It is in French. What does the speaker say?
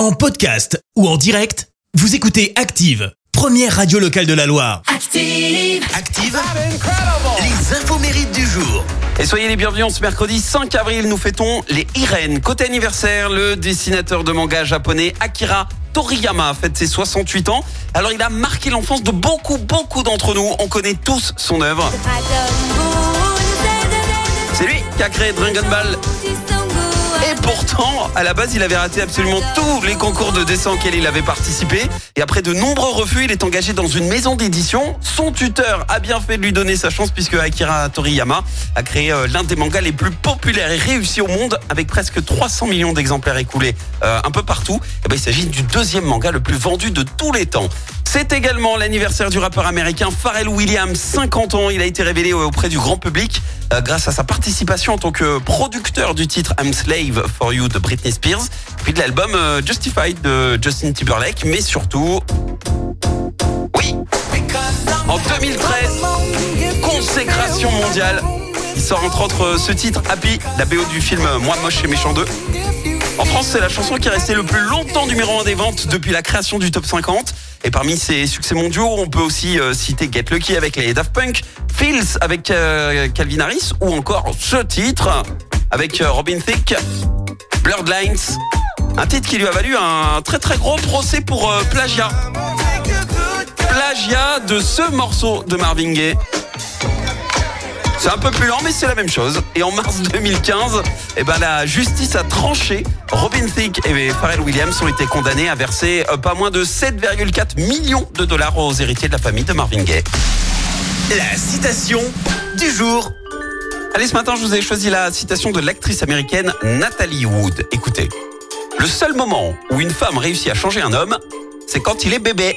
En podcast ou en direct, vous écoutez Active, première radio locale de la Loire. Active. Active, les infos mérites du jour. Et soyez les bienvenus en ce mercredi 5 avril, nous fêtons les Irène. Côté anniversaire, le dessinateur de manga japonais Akira Toriyama fête ses 68 ans. Alors il a marqué l'enfance de beaucoup, beaucoup d'entre nous. On connaît tous son œuvre. C'est lui qui a créé Dragon Ball. Pourtant, à la base, il avait raté absolument tous les concours de dessin auxquels il avait participé. Et après de nombreux refus, il est engagé dans une maison d'édition. Son tuteur a bien fait de lui donner sa chance puisque Akira Toriyama a créé euh, l'un des mangas les plus populaires et réussis au monde avec presque 300 millions d'exemplaires écoulés euh, un peu partout. Et ben, il s'agit du deuxième manga le plus vendu de tous les temps. C'est également l'anniversaire du rappeur américain Pharrell Williams, 50 ans. Il a été révélé auprès du grand public euh, grâce à sa participation en tant que producteur du titre I'm Slave for You de Britney Spears, puis de l'album euh, Justified de Justin Timberlake, mais surtout... Oui En 2013, consécration mondiale. Entre autres euh, ce titre, Happy, la BO du film Moi moche et méchant 2. En France, c'est la chanson qui est restée le plus longtemps numéro 1 des ventes depuis la création du top 50. Et parmi ses succès mondiaux, on peut aussi euh, citer Get Lucky avec les Daft Punk, Feels avec euh, Calvin Harris, ou encore ce titre avec euh, Robin Thicke, Blurred Lines. Un titre qui lui a valu un très très gros procès pour euh, plagiat. Plagiat de ce morceau de Marvin Gaye. C'est un peu plus lent, mais c'est la même chose. Et en mars 2015, eh ben, la justice a tranché. Robin Thicke et Pharrell Williams ont été condamnés à verser euh, pas moins de 7,4 millions de dollars aux héritiers de la famille de Marvin Gaye. La citation du jour. Allez, ce matin, je vous ai choisi la citation de l'actrice américaine Natalie Wood. Écoutez, le seul moment où une femme réussit à changer un homme, c'est quand il est bébé.